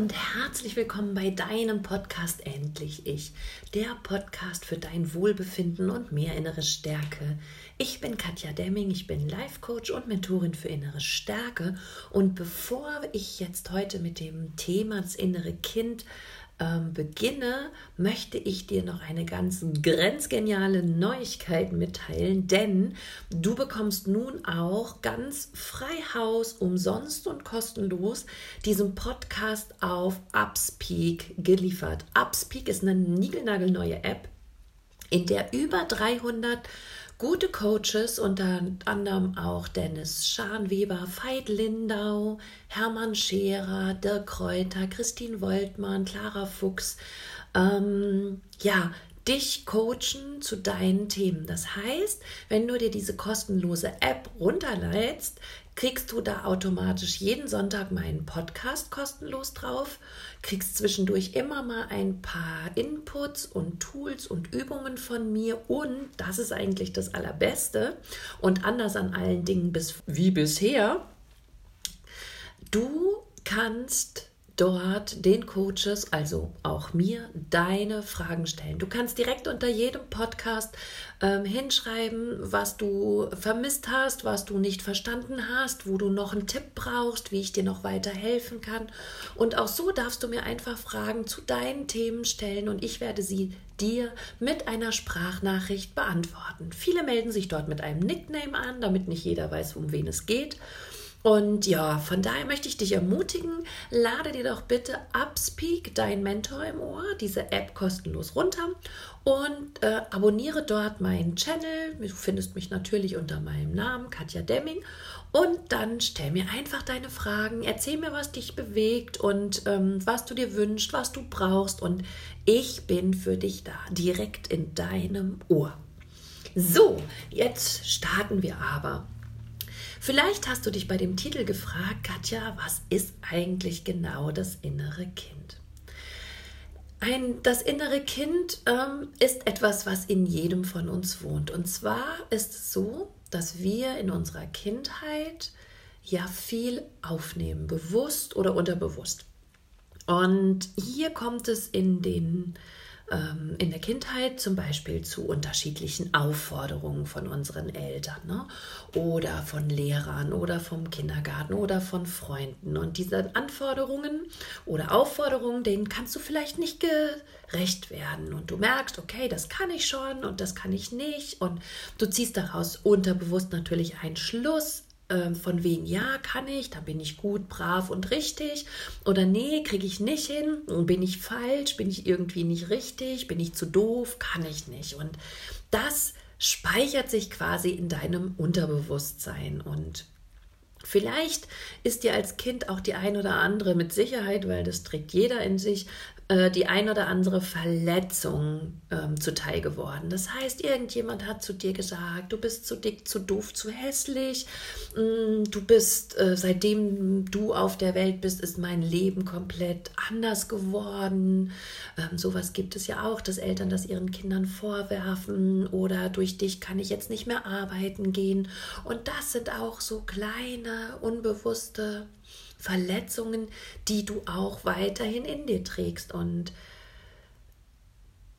und herzlich willkommen bei deinem Podcast Endlich Ich, der Podcast für dein Wohlbefinden und mehr innere Stärke. Ich bin Katja Demming, ich bin Life Coach und Mentorin für innere Stärke und bevor ich jetzt heute mit dem Thema das innere Kind ähm, beginne, möchte ich dir noch eine ganz grenzgeniale Neuigkeit mitteilen, denn du bekommst nun auch ganz frei Haus, umsonst und kostenlos diesen Podcast auf Upspeak geliefert. Upspeak ist eine niegelnagelneue App, in der über 300 gute Coaches, unter anderem auch Dennis Scharnweber, Veit Lindau, Hermann Scherer, Dirk Kräuter, Christine Woltmann, Clara Fuchs, ähm, ja, dich coachen zu deinen Themen. Das heißt, wenn du dir diese kostenlose App runterlädst, kriegst du da automatisch jeden Sonntag meinen Podcast kostenlos drauf, kriegst zwischendurch immer mal ein paar Inputs und Tools und Übungen von mir und das ist eigentlich das Allerbeste und anders an allen Dingen bis, wie bisher, du kannst dort den Coaches, also auch mir, deine Fragen stellen. Du kannst direkt unter jedem Podcast ähm, hinschreiben, was du vermisst hast, was du nicht verstanden hast, wo du noch einen Tipp brauchst, wie ich dir noch weiter helfen kann. Und auch so darfst du mir einfach Fragen zu deinen Themen stellen und ich werde sie dir mit einer Sprachnachricht beantworten. Viele melden sich dort mit einem Nickname an, damit nicht jeder weiß, um wen es geht. Und ja, von daher möchte ich dich ermutigen, lade dir doch bitte Upspeak, dein Mentor im Ohr, diese App kostenlos runter und äh, abonniere dort meinen Channel. Du findest mich natürlich unter meinem Namen, Katja Demming. Und dann stell mir einfach deine Fragen, erzähl mir, was dich bewegt und ähm, was du dir wünschst, was du brauchst. Und ich bin für dich da, direkt in deinem Ohr. So, jetzt starten wir aber. Vielleicht hast du dich bei dem Titel gefragt, Katja, was ist eigentlich genau das innere Kind? Ein, das innere Kind ähm, ist etwas, was in jedem von uns wohnt. Und zwar ist es so, dass wir in unserer Kindheit ja viel aufnehmen, bewusst oder unterbewusst. Und hier kommt es in den ähm, in der Kindheit zum Beispiel zu unterschiedlichen Aufforderungen von unseren Eltern ne? oder von Lehrern oder vom Kindergarten oder von Freunden. Und diese Anforderungen oder Aufforderungen, denen kannst du vielleicht nicht gerecht werden. Und du merkst, okay, das kann ich schon und das kann ich nicht. Und du ziehst daraus unterbewusst natürlich einen Schluss ähm, von wegen, ja, kann ich, da bin ich gut, brav und richtig. Oder nee, kriege ich nicht hin, bin ich falsch, bin ich irgendwie nicht richtig, bin ich zu doof, kann ich nicht. Und das speichert sich quasi in deinem Unterbewusstsein. Und Vielleicht ist dir als Kind auch die ein oder andere mit Sicherheit, weil das trägt jeder in sich, äh, die ein oder andere Verletzung ähm, zuteil geworden. Das heißt, irgendjemand hat zu dir gesagt, du bist zu dick, zu doof, zu hässlich, mm, du bist, äh, seitdem du auf der Welt bist, ist mein Leben komplett anders geworden. Ähm, sowas gibt es ja auch, dass Eltern das ihren Kindern vorwerfen oder durch dich kann ich jetzt nicht mehr arbeiten gehen. Und das sind auch so kleine, unbewusste Verletzungen, die du auch weiterhin in dir trägst und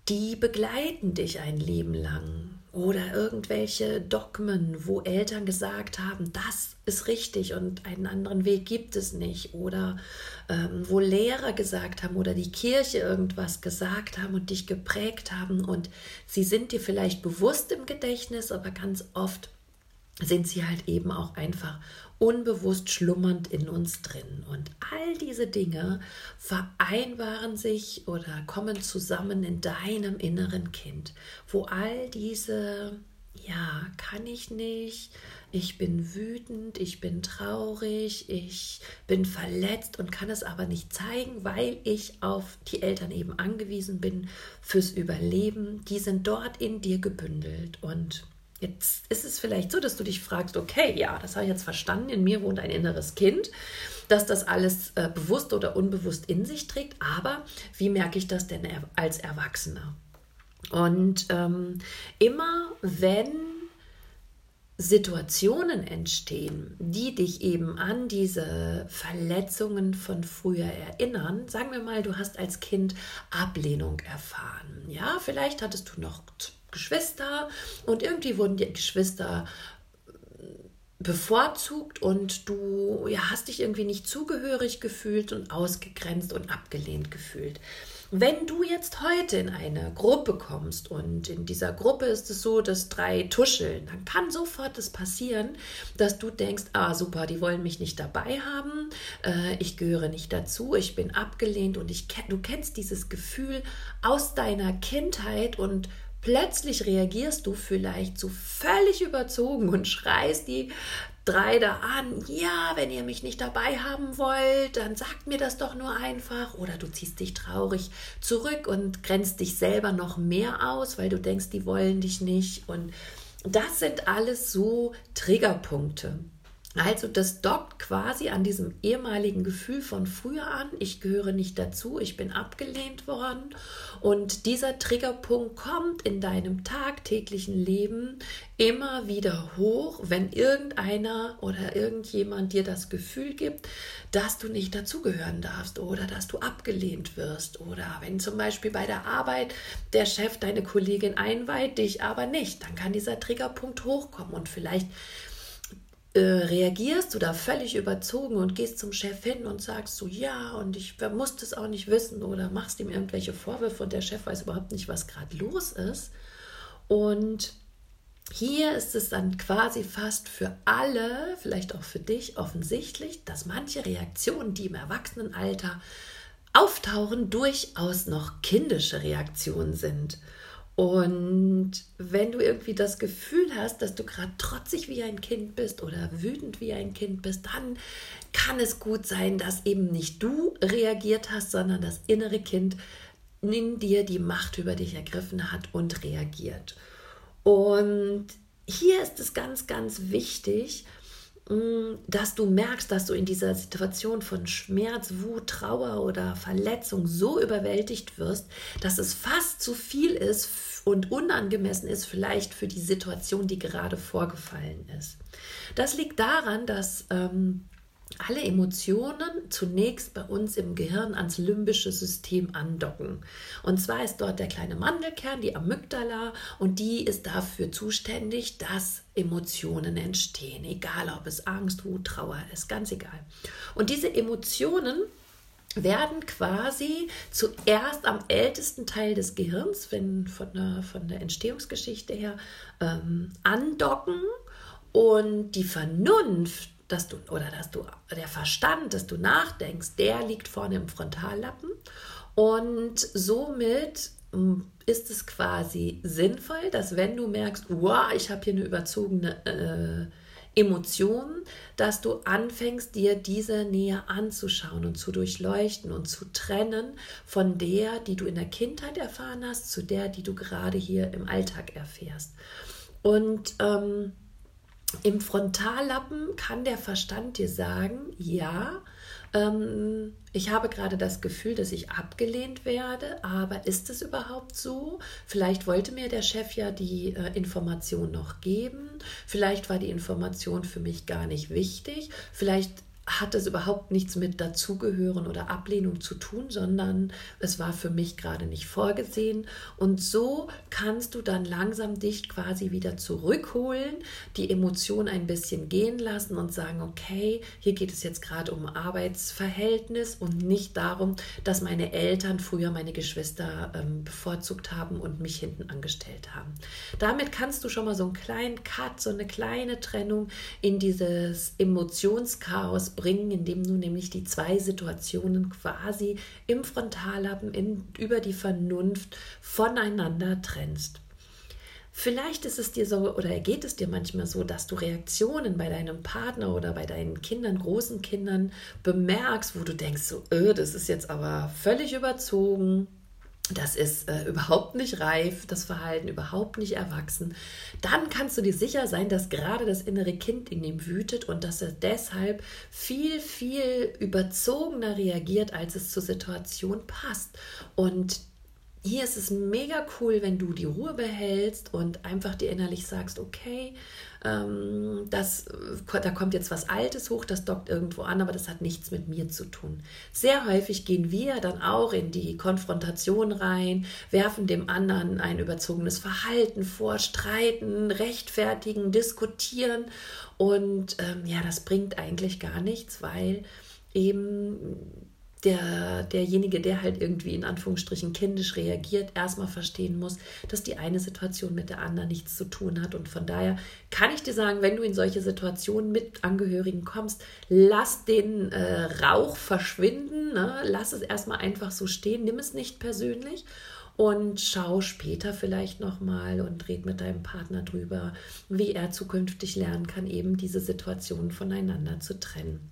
die begleiten dich ein Leben lang. Oder irgendwelche Dogmen, wo Eltern gesagt haben, das ist richtig und einen anderen Weg gibt es nicht. Oder ähm, wo Lehrer gesagt haben oder die Kirche irgendwas gesagt haben und dich geprägt haben. Und sie sind dir vielleicht bewusst im Gedächtnis, aber ganz oft sind sie halt eben auch einfach unbewusst schlummernd in uns drin. Und all diese Dinge vereinbaren sich oder kommen zusammen in deinem inneren Kind, wo all diese, ja, kann ich nicht, ich bin wütend, ich bin traurig, ich bin verletzt und kann es aber nicht zeigen, weil ich auf die Eltern eben angewiesen bin fürs Überleben, die sind dort in dir gebündelt und Jetzt ist es vielleicht so, dass du dich fragst, okay, ja, das habe ich jetzt verstanden, in mir wohnt ein inneres Kind, dass das alles äh, bewusst oder unbewusst in sich trägt, aber wie merke ich das denn als Erwachsener? Und ähm, immer wenn Situationen entstehen, die dich eben an diese Verletzungen von früher erinnern. Sagen wir mal, du hast als Kind Ablehnung erfahren. Ja, vielleicht hattest du noch Geschwister und irgendwie wurden die Geschwister bevorzugt und du ja, hast dich irgendwie nicht zugehörig gefühlt und ausgegrenzt und abgelehnt gefühlt. Wenn du jetzt heute in eine Gruppe kommst und in dieser Gruppe ist es so, dass drei tuscheln, dann kann sofort das passieren, dass du denkst, ah super, die wollen mich nicht dabei haben, äh, ich gehöre nicht dazu, ich bin abgelehnt und ich, du kennst dieses Gefühl aus deiner Kindheit und plötzlich reagierst du vielleicht so völlig überzogen und schreist die drei da an, ja, wenn ihr mich nicht dabei haben wollt, dann sagt mir das doch nur einfach. Oder du ziehst dich traurig zurück und grenzt dich selber noch mehr aus, weil du denkst, die wollen dich nicht. Und das sind alles so Triggerpunkte. Also das dockt quasi an diesem ehemaligen Gefühl von früher an, ich gehöre nicht dazu, ich bin abgelehnt worden. Und dieser Triggerpunkt kommt in deinem tagtäglichen Leben immer wieder hoch, wenn irgendeiner oder irgendjemand dir das Gefühl gibt, dass du nicht dazugehören darfst oder dass du abgelehnt wirst. Oder wenn zum Beispiel bei der Arbeit der Chef deine Kollegin einweiht, dich aber nicht, dann kann dieser Triggerpunkt hochkommen. Und vielleicht äh, reagierst du da völlig überzogen und gehst zum Chef hin und sagst so, ja, und ich muss das auch nicht wissen oder machst ihm irgendwelche Vorwürfe und der Chef weiß überhaupt nicht, was gerade los ist. Und hier ist es dann quasi fast für alle, vielleicht auch für dich offensichtlich, dass manche Reaktionen, die im Erwachsenenalter auftauchen, durchaus noch kindische Reaktionen sind. Und wenn du irgendwie das Gefühl hast, dass du gerade trotzig wie ein Kind bist oder wütend wie ein Kind bist, dann kann es gut sein, dass eben nicht du reagiert hast, sondern das innere Kind in dir die Macht über dich ergriffen hat und reagiert. Und hier ist es ganz, ganz wichtig, dass du merkst, dass du in dieser Situation von Schmerz, Wut, Trauer oder Verletzung so überwältigt wirst, dass es fast zu viel ist und unangemessen ist vielleicht für die Situation, die gerade vorgefallen ist. Das liegt daran, dass ähm, alle Emotionen zunächst bei uns im Gehirn ans limbische System andocken. Und zwar ist dort der kleine Mandelkern, die Amygdala, und die ist dafür zuständig, dass Emotionen entstehen, egal ob es Angst, Wut, Trauer ist, ganz egal. Und diese Emotionen werden quasi zuerst am ältesten Teil des Gehirns, wenn von der, von der Entstehungsgeschichte her, ähm, andocken und die Vernunft, dass du oder dass du der Verstand, dass du nachdenkst, der liegt vorne im Frontallappen und somit hm, ist es quasi sinnvoll, dass wenn du merkst, wow, ich habe hier eine überzogene äh, Emotionen, dass du anfängst, dir diese näher anzuschauen und zu durchleuchten und zu trennen von der, die du in der Kindheit erfahren hast, zu der, die du gerade hier im Alltag erfährst. Und ähm, im Frontallappen kann der Verstand dir sagen, ja, ähm, ich habe gerade das Gefühl, dass ich abgelehnt werde, aber ist es überhaupt so? Vielleicht wollte mir der Chef ja die äh, Information noch geben, vielleicht war die Information für mich gar nicht wichtig, vielleicht hat es überhaupt nichts mit Dazugehören oder Ablehnung zu tun, sondern es war für mich gerade nicht vorgesehen. Und so kannst du dann langsam dich quasi wieder zurückholen, die Emotion ein bisschen gehen lassen und sagen, okay, hier geht es jetzt gerade um Arbeitsverhältnis und nicht darum, dass meine Eltern früher meine Geschwister ähm, bevorzugt haben und mich hinten angestellt haben. Damit kannst du schon mal so einen kleinen Cut, so eine kleine Trennung in dieses Emotionschaos bringen, indem du nämlich die zwei Situationen quasi im Frontallappen in, über die Vernunft voneinander trennst. Vielleicht ist es dir so oder geht es dir manchmal so, dass du Reaktionen bei deinem Partner oder bei deinen Kindern, großen Kindern bemerkst, wo du denkst, so, öh, das ist jetzt aber völlig überzogen, das ist äh, überhaupt nicht reif, das Verhalten überhaupt nicht erwachsen, dann kannst du dir sicher sein, dass gerade das innere Kind in ihm wütet und dass er deshalb viel, viel überzogener reagiert, als es zur Situation passt. Und hier ist es mega cool, wenn du die Ruhe behältst und einfach dir innerlich sagst, okay, ähm, das, da kommt jetzt was Altes hoch, das dockt irgendwo an, aber das hat nichts mit mir zu tun. Sehr häufig gehen wir dann auch in die Konfrontation rein, werfen dem anderen ein überzogenes Verhalten vor, streiten, rechtfertigen, diskutieren und ähm, ja, das bringt eigentlich gar nichts, weil eben der, derjenige, der halt irgendwie in Anführungsstrichen kindisch reagiert, erstmal verstehen muss, dass die eine Situation mit der anderen nichts zu tun hat. Und von daher kann ich dir sagen, wenn du in solche Situationen mit Angehörigen kommst, lass den äh, Rauch verschwinden, ne? lass es erstmal einfach so stehen, nimm es nicht persönlich und schau später vielleicht nochmal und red mit deinem Partner drüber, wie er zukünftig lernen kann, eben diese Situationen voneinander zu trennen.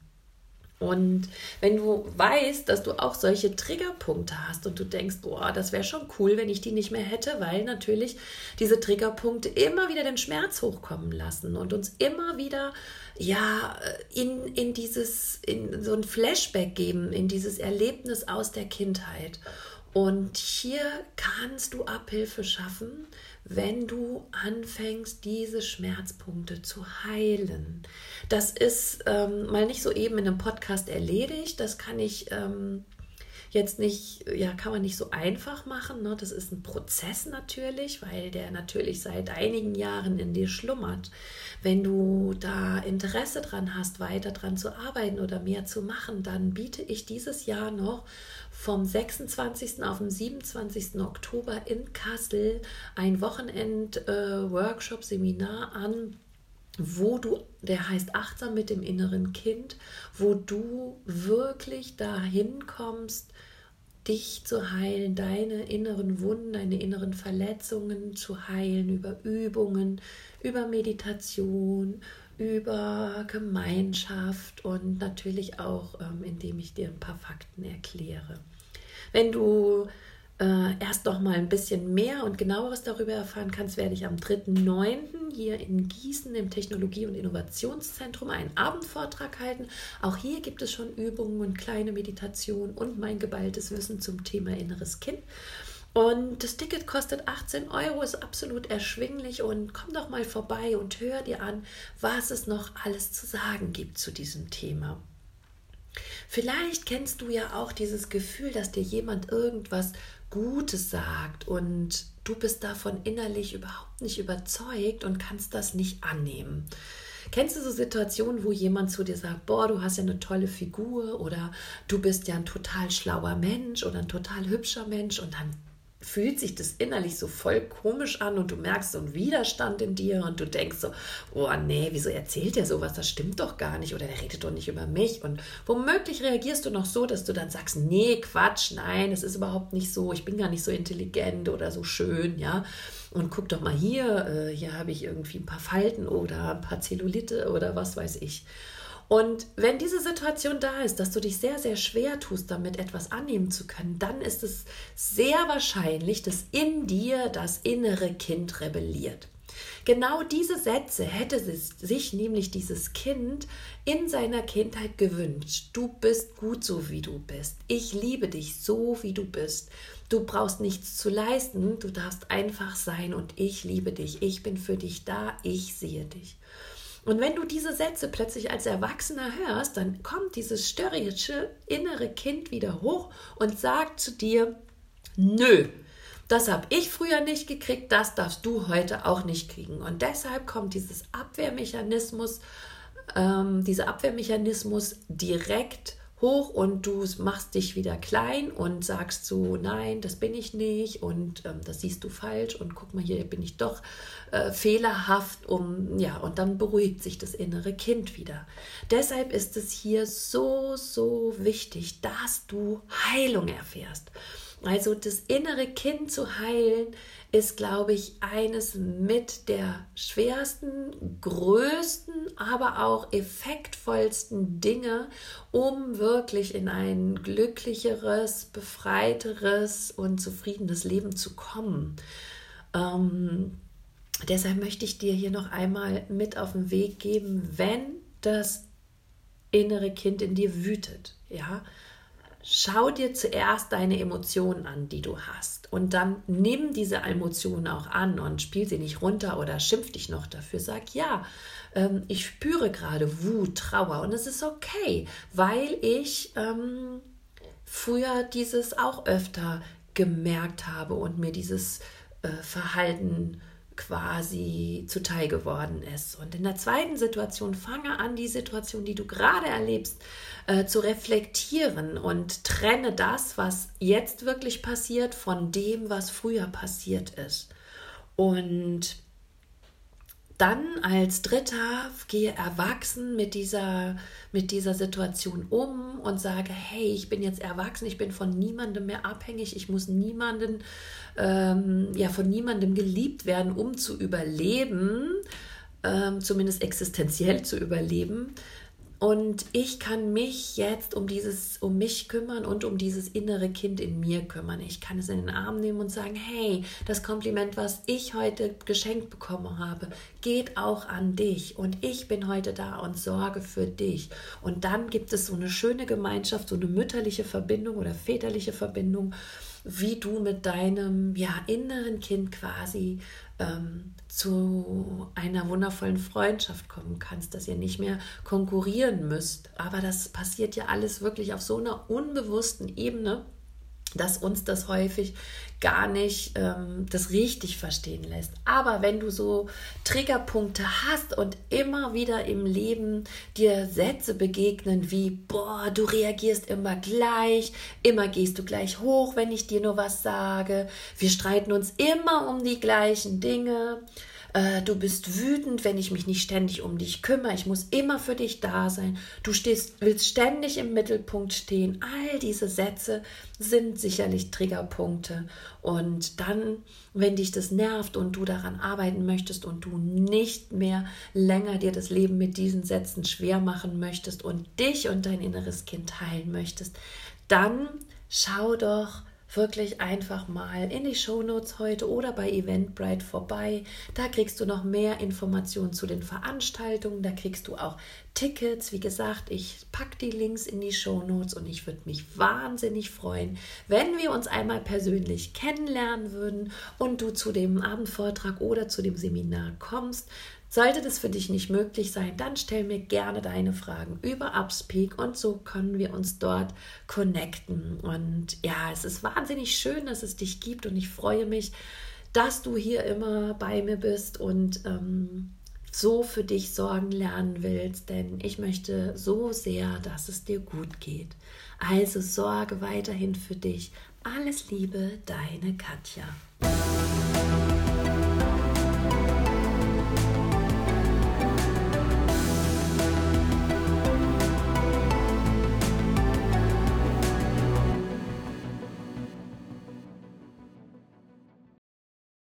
Und wenn du weißt, dass du auch solche Triggerpunkte hast und du denkst, boah, das wäre schon cool, wenn ich die nicht mehr hätte, weil natürlich diese Triggerpunkte immer wieder den Schmerz hochkommen lassen und uns immer wieder ja in, in dieses, in so ein Flashback geben, in dieses Erlebnis aus der Kindheit. Und hier kannst du Abhilfe schaffen, wenn du anfängst, diese Schmerzpunkte zu heilen. Das ist ähm, mal nicht so eben in einem Podcast erledigt. Das kann ich ähm, jetzt nicht, ja, kann man nicht so einfach machen. Ne? Das ist ein Prozess natürlich, weil der natürlich seit einigen Jahren in dir schlummert. Wenn du da Interesse dran hast, weiter dran zu arbeiten oder mehr zu machen, dann biete ich dieses Jahr noch vom 26. auf den 27. Oktober in Kassel ein Wochenend-Workshop-Seminar äh, an wo du, der heißt achtsam mit dem inneren Kind, wo du wirklich dahin kommst, dich zu heilen, deine inneren Wunden, deine inneren Verletzungen zu heilen über Übungen, über Meditation, über Gemeinschaft und natürlich auch, ähm, indem ich dir ein paar Fakten erkläre. Wenn du äh, erst noch mal ein bisschen mehr und genaueres darüber erfahren kannst, werde ich am 3.9. hier in Gießen im Technologie- und Innovationszentrum einen Abendvortrag halten. Auch hier gibt es schon Übungen und kleine Meditationen und mein geballtes Wissen zum Thema inneres Kind. Und das Ticket kostet 18 Euro, ist absolut erschwinglich und komm doch mal vorbei und hör dir an, was es noch alles zu sagen gibt zu diesem Thema. Vielleicht kennst du ja auch dieses Gefühl, dass dir jemand irgendwas Gutes sagt und du bist davon innerlich überhaupt nicht überzeugt und kannst das nicht annehmen. Kennst du so Situationen, wo jemand zu dir sagt, boah, du hast ja eine tolle Figur oder du bist ja ein total schlauer Mensch oder ein total hübscher Mensch und dann fühlt sich das innerlich so voll komisch an und du merkst so einen Widerstand in dir und du denkst so, oh nee, wieso erzählt er sowas? Das stimmt doch gar nicht oder der redet doch nicht über mich. Und womöglich reagierst du noch so, dass du dann sagst, nee, Quatsch, nein, es ist überhaupt nicht so, ich bin gar nicht so intelligent oder so schön, ja. Und guck doch mal hier, äh, hier habe ich irgendwie ein paar Falten oder ein paar Zellulite oder was weiß ich. Und wenn diese Situation da ist, dass du dich sehr, sehr schwer tust, damit etwas annehmen zu können, dann ist es sehr wahrscheinlich, dass in dir das innere Kind rebelliert. Genau diese Sätze hätte sich nämlich dieses Kind in seiner Kindheit gewünscht. Du bist gut so, wie du bist. Ich liebe dich so, wie du bist. Du brauchst nichts zu leisten. Du darfst einfach sein und ich liebe dich. Ich bin für dich da. Ich sehe dich. Und wenn du diese Sätze plötzlich als Erwachsener hörst, dann kommt dieses störrische innere Kind wieder hoch und sagt zu dir, nö, das habe ich früher nicht gekriegt, das darfst du heute auch nicht kriegen. Und deshalb kommt dieses Abwehrmechanismus, ähm, dieser Abwehrmechanismus direkt hoch und du machst dich wieder klein und sagst so, nein, das bin ich nicht und ähm, das siehst du falsch und guck mal, hier bin ich doch äh, fehlerhaft, um, ja, und dann beruhigt sich das innere Kind wieder. Deshalb ist es hier so, so wichtig, dass du Heilung erfährst. Also das innere Kind zu heilen, ist, glaube ich, eines mit der schwersten, größten, aber auch effektvollsten Dinge, um wirklich in ein glücklicheres, befreiteres und zufriedenes Leben zu kommen. Ähm, deshalb möchte ich dir hier noch einmal mit auf den Weg geben, wenn das innere Kind in dir wütet, ja, schau dir zuerst deine Emotionen an, die du hast. Und dann nimm diese Emotionen auch an und spiel sie nicht runter oder schimpf dich noch dafür. Sag, ja, ähm, ich spüre gerade Wut, Trauer und es ist okay, weil ich ähm, früher dieses auch öfter gemerkt habe und mir dieses äh, Verhalten quasi zuteil geworden ist. Und in der zweiten Situation fange an, die Situation, die du gerade erlebst, äh, zu reflektieren und trenne das, was jetzt wirklich passiert, von dem, was früher passiert ist. Und dann als Dritter gehe erwachsen mit dieser, mit dieser Situation um und sage, hey, ich bin jetzt erwachsen, ich bin von niemandem mehr abhängig, ich muss niemanden, ähm, ja, von niemandem geliebt werden, um zu überleben, ähm, zumindest existenziell zu überleben, und ich kann mich jetzt um dieses, um mich kümmern und um dieses innere Kind in mir kümmern. Ich kann es in den Arm nehmen und sagen, hey, das Kompliment, was ich heute geschenkt bekommen habe, geht auch an dich. Und ich bin heute da und sorge für dich. Und dann gibt es so eine schöne Gemeinschaft, so eine mütterliche Verbindung oder väterliche Verbindung, wie du mit deinem ja, inneren Kind quasi ähm, zu einer wundervollen Freundschaft kommen kannst, dass ihr nicht mehr konkurrieren müsst. Aber das passiert ja alles wirklich auf so einer unbewussten Ebene dass uns das häufig gar nicht ähm, das richtig verstehen lässt. Aber wenn du so Triggerpunkte hast und immer wieder im Leben dir Sätze begegnen wie, boah, du reagierst immer gleich, immer gehst du gleich hoch, wenn ich dir nur was sage, wir streiten uns immer um die gleichen Dinge, äh, du bist wütend, wenn ich mich nicht ständig um dich kümmere, ich muss immer für dich da sein, du stehst, willst ständig im Mittelpunkt stehen. All diese Sätze sind sicherlich Triggerpunkte. Und dann, wenn dich das nervt und du daran arbeiten möchtest und du nicht mehr länger dir das Leben mit diesen Sätzen schwer machen möchtest und dich und dein inneres Kind heilen möchtest, dann schau doch, wirklich einfach mal in die Shownotes heute oder bei Eventbrite vorbei. Da kriegst du noch mehr Informationen zu den Veranstaltungen. Da kriegst du auch Tickets. Wie gesagt, ich packe die Links in die Shownotes und ich würde mich wahnsinnig freuen, wenn wir uns einmal persönlich kennenlernen würden und du zu dem Abendvortrag oder zu dem Seminar kommst. Sollte das für dich nicht möglich sein, dann stell mir gerne deine Fragen über Upspeak und so können wir uns dort connecten. Und ja, es ist wahnsinnig schön, dass es dich gibt und ich freue mich, dass du hier immer bei mir bist und ähm, so für dich sorgen lernen willst, denn ich möchte so sehr, dass es dir gut geht. Also sorge weiterhin für dich. Alles Liebe, deine Katja.